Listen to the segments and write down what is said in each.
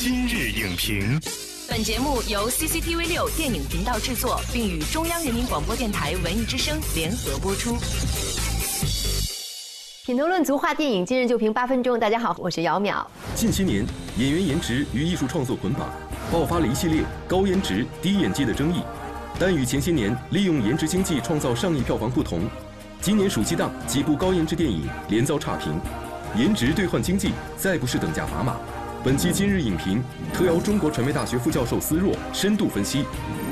今日影评，本节目由 CCTV 六电影频道制作，并与中央人民广播电台文艺之声联合播出。品头论足话电影，今日就评八分钟。大家好，我是姚淼。近些年，演员颜值与艺术创作捆绑，爆发了一系列高颜值、低演技的争议。但与前些年利用颜值经济创造上亿票房不同，今年暑期档几部高颜值电影连遭差评。颜值兑换经济再不是等价砝码。本期今日影评特邀中国传媒大学副教授思若深度分析：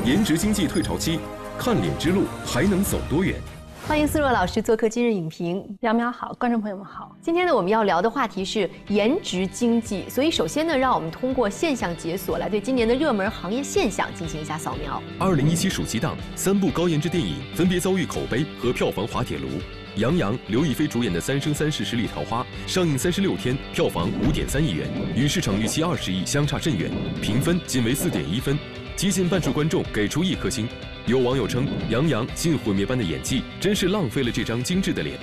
颜值经济退潮期，看脸之路还能走多远？欢迎思若老师做客今日影评。苗苗好，观众朋友们好。今天呢，我们要聊的话题是颜值经济。所以，首先呢，让我们通过现象解锁来对今年的热门行业现象进行一下扫描。二零一七暑期档三部高颜值电影分别遭遇口碑和票房滑铁卢。杨洋、刘亦菲主演的《三生三世十里桃花》上映三十六天，票房五点三亿元，与市场预期二十亿相差甚远，评分仅为四点一分，接近半数观众给出一颗星。有网友称，杨洋近毁灭般的演技，真是浪费了这张精致的脸。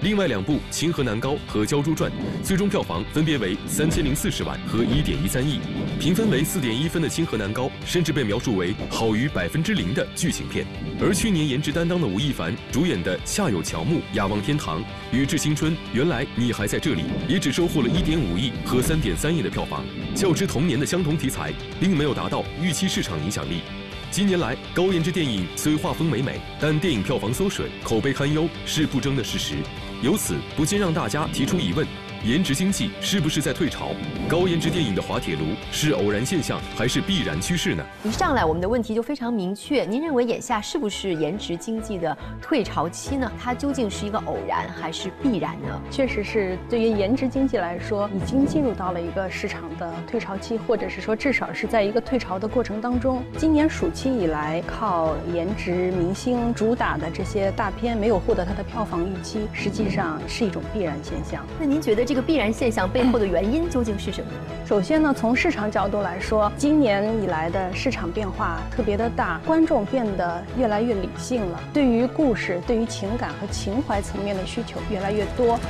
另外两部《清河南高》和《鲛珠传》最终票房分别为三千零四十万和一点一三亿，评分为四点一分的《清河南高》甚至被描述为好于百分之零的剧情片。而去年颜值担当的吴亦凡主演的《夏有乔木》《雅望天堂》与《致青春》，原来你还在这里，也只收获了一点五亿和三点三亿的票房，较之同年的相同题材，并没有达到预期市场影响力。近年来，高颜值电影虽画风美美，但电影票房缩水，口碑堪忧是不争的事实。由此不禁让大家提出疑问：颜值经济是不是在退潮？高颜值电影的滑铁卢是偶然现象还是必然趋势呢？一上来我们的问题就非常明确，您认为眼下是不是颜值经济的退潮期呢？它究竟是一个偶然还是必然呢？确实是对于颜值经济来说，已经进入到了一个市场的退潮期，或者是说至少是在一个退潮的过程当中。今年暑期以来，靠颜值明星主打的这些大片没有获得它的票房预期，实际上是一种必然现象。那您觉得这个必然现象背后的原因究竟是什么？首先呢，从市场角度来说，今年以来的市场变化特别的大，观众变得越来越理性了，对于故事、对于情感和情怀层面的需求越来越多。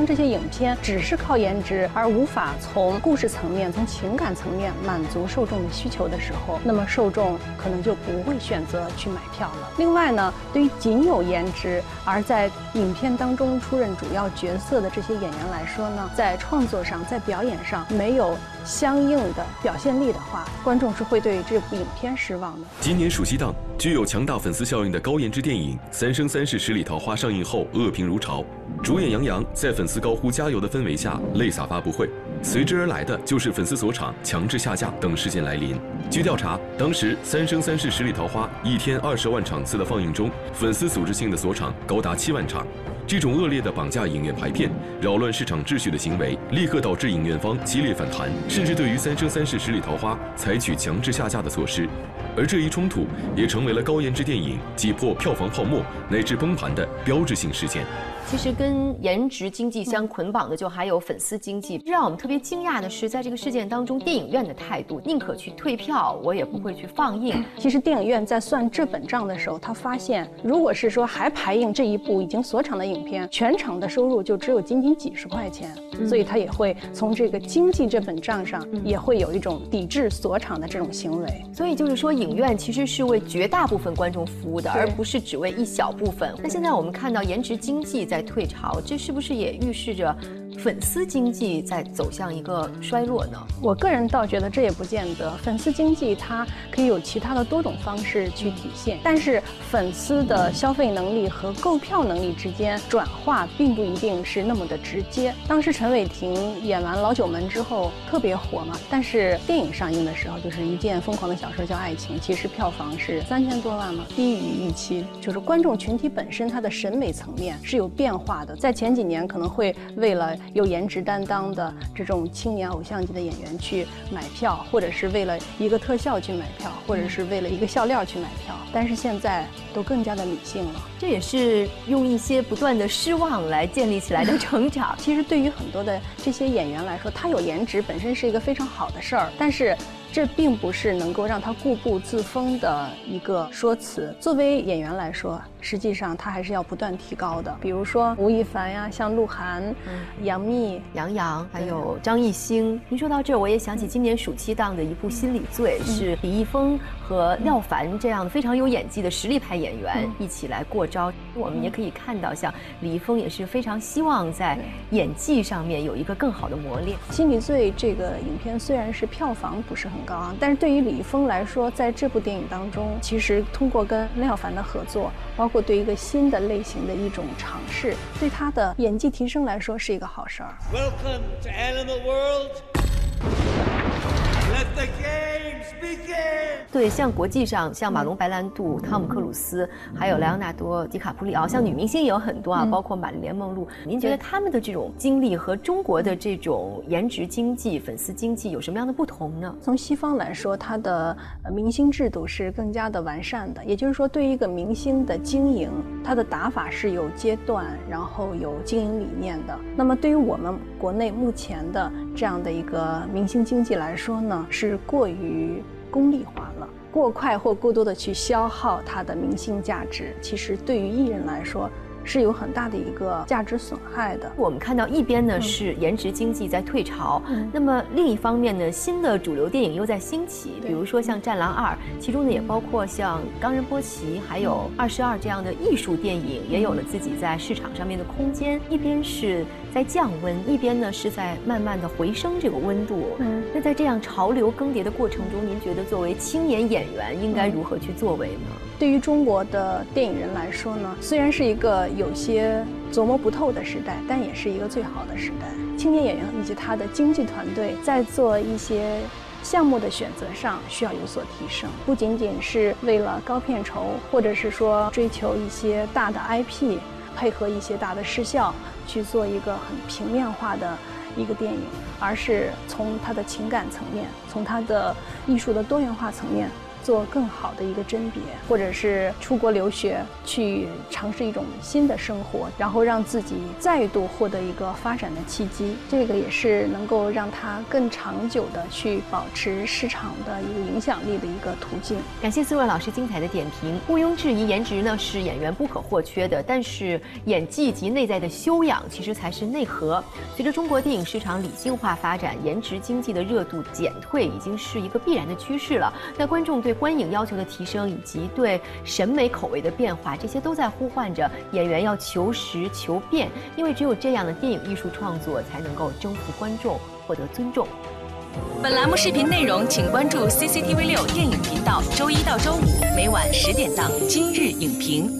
当这些影片只是靠颜值而无法从故事层面、从情感层面满足受众的需求的时候，那么受众可能就不会选择去买票了。另外呢，对于仅有颜值而在影片当中出任主要角色的这些演员来说呢，在创作上、在表演上没有相应的表现力的话，观众是会对这部影片失望的。今年暑期档具有强大粉丝效应的高颜值电影《三生三世十里桃花》上映后恶评如潮，主演杨洋在粉丝高呼加油的氛围下泪洒发布会，随之而来的就是粉丝锁场、强制下架等事件来临。据调查，当时《三生三世十里桃花》一天二十万场次的放映中，粉丝组织性的锁场高达七万场。这种恶劣的绑架影院排片、扰乱市场秩序的行为，立刻导致影院方激烈反弹，甚至对于《三生三世十里桃花》采取强制下架的措施。而这一冲突也成为了高颜值电影挤破票房泡沫乃至崩盘的标志性事件。其实跟颜值经济相捆绑的，就还有粉丝经济。让我们特别惊讶的是，在这个事件当中，电影院的态度宁可去退票，我也不会去放映。其实电影院在算这本账的时候，他发现，如果是说还排映这一部已经锁场的影片，全场的收入就只有仅仅几十块钱，所以他也会从这个经济这本账上，也会有一种抵制锁场的这种行为。所以就是说，影院其实是为绝大部分观众服务的，而不是只为一小部分。那现在我们看到颜值经济在退潮，这是不是也预示着粉丝经济在走向一个衰落呢？我个人倒觉得这也不见得，粉丝经济它可以有其他的多种方式去体现，但是粉丝的消费能力和购票能力之间转化并不一定是那么的直接。当时陈伟霆演完《老九门》之后特别火嘛，但是电影上映的时候就是一件疯狂的小说叫《爱情》，其实票房是三千多万嘛，低于预期。就是观众群体本身它的审美层面是有变化的，在前几年可能会为了有颜值担当的这种青年偶像级的演员去买票，或者是为了一个特效去买票，或者是为了一个笑料去买票。但是现在都更加的理性了，这也是用一些不断的失望来建立起来的成长。其实对于很多的这些演员来说，他有颜值本身是一个非常好的事儿，但是这并不是能够让他固步自封的一个说辞。作为演员来说，实际上他还是要不断提高的。比如说吴亦凡呀，像鹿晗、杨幂、杨洋，还有张艺兴。您说到这儿，我也想起今年暑期档的一部《心理罪》，是李易峰和廖凡这样非常有演技的实力派演员一起来过招。我们也可以看到，像李易峰也是非常希望在演技上面有一个更好的磨练。《心理罪》这个影片虽然是票房不是很高啊，但是对于李易峰来说，在这部电影当中，其实通过跟廖凡的合作，包括对一个新的类型的一种尝试，对他的演技提升来说是一个好事儿。Welcome to Animal World. 对，像国际上，像马龙白兰度、汤姆克鲁斯，还有莱昂纳多·迪卡普里奥，像女明星也有很多啊，包括玛丽莲梦露。您觉得他们的这种经历和中国的这种颜值经济、粉丝经济有什么样的不同呢？从西方来说，它的明星制度是更加的完善的，也就是说，对于一个明星的经营，它的打法是有阶段，然后有经营理念的。那么，对于我们国内目前的这样的一个明星经济来说呢，是过于。功利化了，过快或过多的去消耗他的明星价值，其实对于艺人来说。是有很大的一个价值损害的。我们看到一边呢是颜值经济在退潮，那么另一方面呢，新的主流电影又在兴起。比如说像《战狼二》，其中呢也包括像《冈仁波齐》还有《二十二》这样的艺术电影，也有了自己在市场上面的空间。一边是在降温，一边呢是在慢慢的回升这个温度。嗯，那在这样潮流更迭的过程中，您觉得作为青年演员应该如何去作为呢？对于中国的电影人来说呢，虽然是一个有些琢磨不透的时代，但也是一个最好的时代。青年演员以及他的经纪团队在做一些项目的选择上需要有所提升，不仅仅是为了高片酬，或者是说追求一些大的 IP，配合一些大的视效去做一个很平面化的一个电影，而是从他的情感层面，从他的艺术的多元化层面。做更好的一个甄别，或者是出国留学去尝试一种新的生活，然后让自己再度获得一个发展的契机。这个也是能够让他更长久的去保持市场的一个影响力的一个途径。感谢四位老师精彩的点评。毋庸置疑，颜值呢是演员不可或缺的，但是演技及内在的修养其实才是内核。随着中国电影市场理性化发展，颜值经济的热度减退已经是一个必然的趋势了。那观众对对观影要求的提升，以及对审美口味的变化，这些都在呼唤着演员要求实求变，因为只有这样的电影艺术创作才能够征服观众，获得尊重。本栏目视频内容，请关注 CCTV 六电影频道，周一到周五每晚十点档《今日影评》。